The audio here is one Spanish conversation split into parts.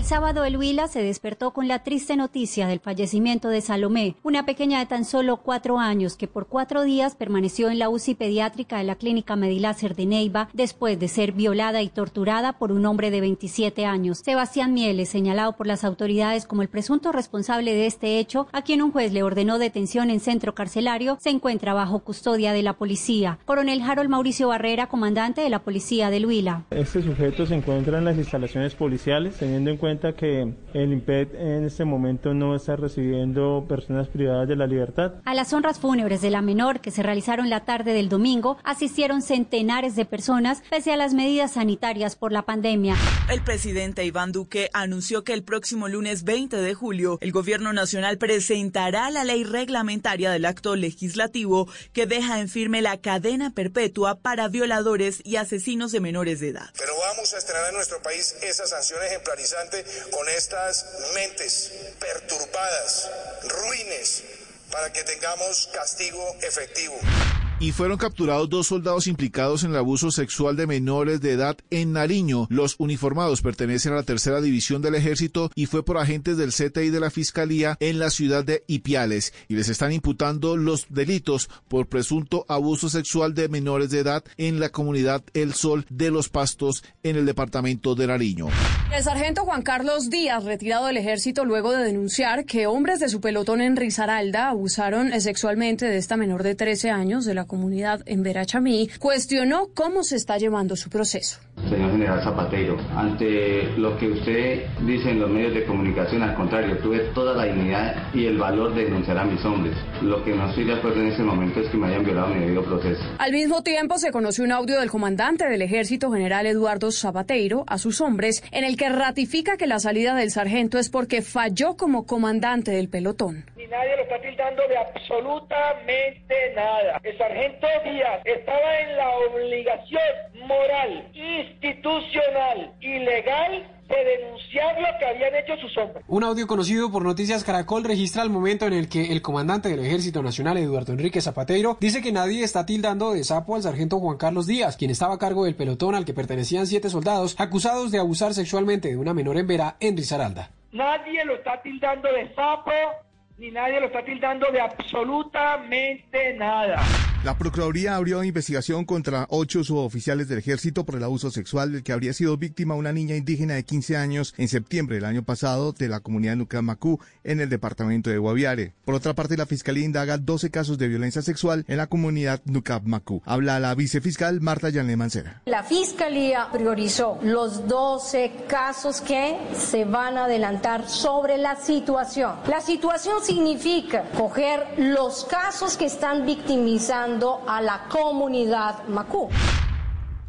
El sábado el Huila se despertó con la triste noticia del fallecimiento de Salomé, una pequeña de tan solo cuatro años que por cuatro días permaneció en la UCI pediátrica de la clínica Medilácer de Neiva después de ser violada y torturada por un hombre de 27 años. Sebastián Mieles, señalado por las autoridades como el presunto responsable de este hecho, a quien un juez le ordenó detención en centro carcelario, se encuentra bajo custodia de la policía. Coronel Harold Mauricio Barrera, comandante de la policía del Huila. Este sujeto se encuentra en las instalaciones policiales, teniendo en cuenta que el IMPED en este momento no está recibiendo personas privadas de la libertad. A las honras fúnebres de la menor que se realizaron la tarde del domingo asistieron centenares de personas pese a las medidas sanitarias por la pandemia. El presidente Iván Duque anunció que el próximo lunes 20 de julio el gobierno nacional presentará la ley reglamentaria del acto legislativo que deja en firme la cadena perpetua para violadores y asesinos de menores de edad. Pero vamos a estrenar en nuestro país esa sanción con estas mentes perturbadas, ruines, para que tengamos castigo efectivo y fueron capturados dos soldados implicados en el abuso sexual de menores de edad en Nariño. Los uniformados pertenecen a la tercera división del ejército y fue por agentes del CTI de la Fiscalía en la ciudad de Ipiales y les están imputando los delitos por presunto abuso sexual de menores de edad en la comunidad El Sol de los Pastos en el departamento de Nariño. El sargento Juan Carlos Díaz, retirado del ejército luego de denunciar que hombres de su pelotón en Risaralda abusaron sexualmente de esta menor de 13 años de la comunidad en Verachamí, cuestionó cómo se está llevando su proceso. Señor general Zapatero, ante lo que usted dice en los medios de comunicación, al contrario, tuve toda la dignidad y el valor de denunciar a mis hombres. Lo que no estoy de acuerdo en ese momento es que me hayan violado mi debido proceso. Al mismo tiempo, se conoció un audio del comandante del ejército general Eduardo Zapatero a sus hombres, en el que ratifica que la salida del sargento es porque falló como comandante del pelotón. Nadie lo está tildando de absolutamente nada. El sargento Díaz estaba en la obligación moral, institucional y legal de denunciar lo que habían hecho sus hombres. Un audio conocido por Noticias Caracol registra el momento en el que el comandante del Ejército Nacional, Eduardo Enrique Zapateiro, dice que nadie está tildando de sapo al sargento Juan Carlos Díaz, quien estaba a cargo del pelotón al que pertenecían siete soldados acusados de abusar sexualmente de una menor en Vera en Risaralda. Nadie lo está tildando de sapo, ni nadie lo está tildando de absolutamente nada. La Procuraduría abrió investigación contra ocho suboficiales del ejército por el abuso sexual del que habría sido víctima una niña indígena de 15 años en septiembre del año pasado de la comunidad Nucamacú en el departamento de Guaviare. Por otra parte, la Fiscalía indaga 12 casos de violencia sexual en la comunidad Nucamacú. Habla la vicefiscal Marta Yanle Mancera. La Fiscalía priorizó los 12 casos que se van a adelantar sobre la situación. La situación significa coger los casos que están victimizando a la comunidad Macú.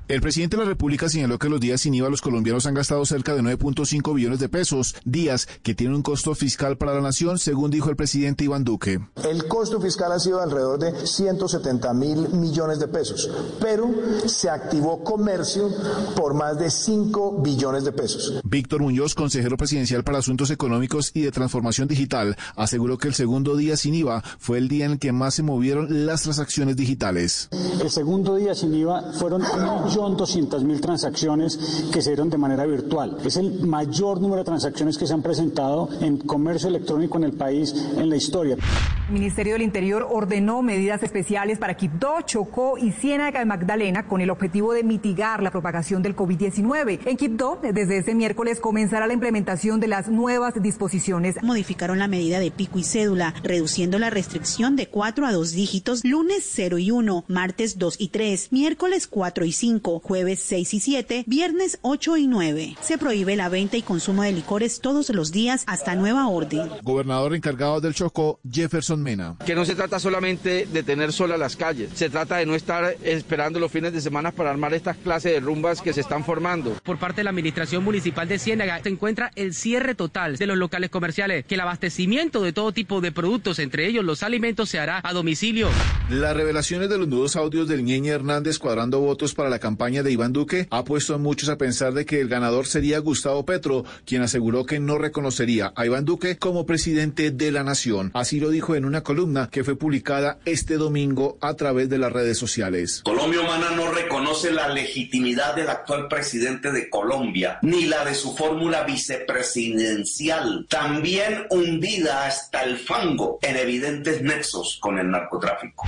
El presidente de la República señaló que los días sin IVA los colombianos han gastado cerca de 9.5 billones de pesos, días que tienen un costo fiscal para la nación, según dijo el presidente Iván Duque. El costo fiscal ha sido alrededor de 170 mil millones de pesos, pero se activó comercio por más de 5 billones de pesos. Víctor Muñoz, consejero presidencial para Asuntos Económicos y de Transformación Digital, aseguró que el segundo día sin IVA fue el día en el que más se movieron las transacciones digitales. El segundo día sin IVA fueron son 200.000 transacciones que se dieron de manera virtual. Es el mayor número de transacciones que se han presentado en comercio electrónico en el país en la historia. El Ministerio del Interior ordenó medidas especiales para Quibdó, Chocó y Ciénaga de Magdalena con el objetivo de mitigar la propagación del COVID-19. En Quibdó, desde este miércoles comenzará la implementación de las nuevas disposiciones. Modificaron la medida de pico y cédula, reduciendo la restricción de 4 a 2 dígitos lunes 0 y 1, martes 2 y 3, miércoles 4 y 5 5, jueves 6 y 7, viernes 8 y 9. Se prohíbe la venta y consumo de licores todos los días hasta nueva orden. Gobernador encargado del Chocó, Jefferson Mena. Que no se trata solamente de tener solas las calles, se trata de no estar esperando los fines de semana para armar estas clases de rumbas que se están formando. Por parte de la Administración Municipal de Ciénaga se encuentra el cierre total de los locales comerciales, que el abastecimiento de todo tipo de productos, entre ellos los alimentos, se hará a domicilio. Las revelaciones de los nuevos audios del Ñeñe Hernández cuadrando votos para la campaña de Iván Duque ha puesto a muchos a pensar de que el ganador sería Gustavo Petro, quien aseguró que no reconocería a Iván Duque como presidente de la nación. Así lo dijo en una columna que fue publicada este domingo a través de las redes sociales. Colombia Humana no reconoce la legitimidad del actual presidente de Colombia, ni la de su fórmula vicepresidencial, también hundida hasta el fango en evidentes nexos con el narcotráfico.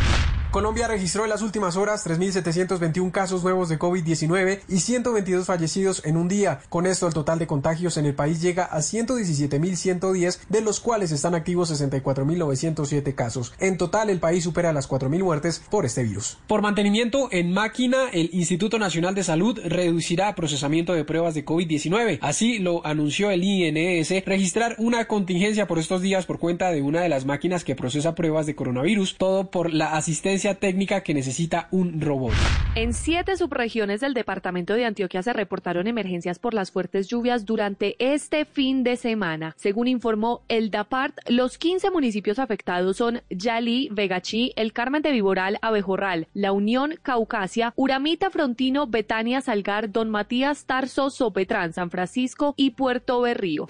Colombia registró en las últimas horas 3.721 casos nuevos de COVID-19 y 122 fallecidos en un día. Con esto, el total de contagios en el país llega a 117.110, de los cuales están activos 64.907 casos. En total, el país supera las 4.000 muertes por este virus. Por mantenimiento en máquina, el Instituto Nacional de Salud reducirá procesamiento de pruebas de COVID-19. Así lo anunció el INS, registrar una contingencia por estos días por cuenta de una de las máquinas que procesa pruebas de coronavirus, todo por la asistencia técnica que necesita un robot. En siete subregiones del departamento de Antioquia se reportaron emergencias por las fuertes lluvias durante este fin de semana. Según informó el DAPART, los 15 municipios afectados son Yalí, Vegachí, El Carmen de Viboral, Abejorral, La Unión, Caucasia, Uramita, Frontino, Betania, Salgar, Don Matías, Tarso, Sopetrán, San Francisco y Puerto Berrío.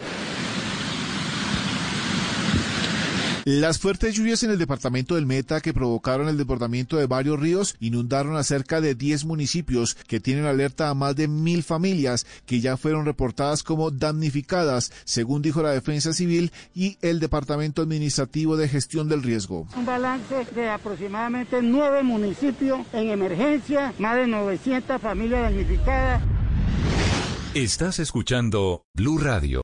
Las fuertes lluvias en el departamento del Meta que provocaron el desbordamiento de varios ríos inundaron a cerca de 10 municipios que tienen alerta a más de mil familias que ya fueron reportadas como damnificadas, según dijo la Defensa Civil y el Departamento Administrativo de Gestión del Riesgo. Un balance de aproximadamente nueve municipios en emergencia, más de 900 familias damnificadas. Estás escuchando Blue Radio.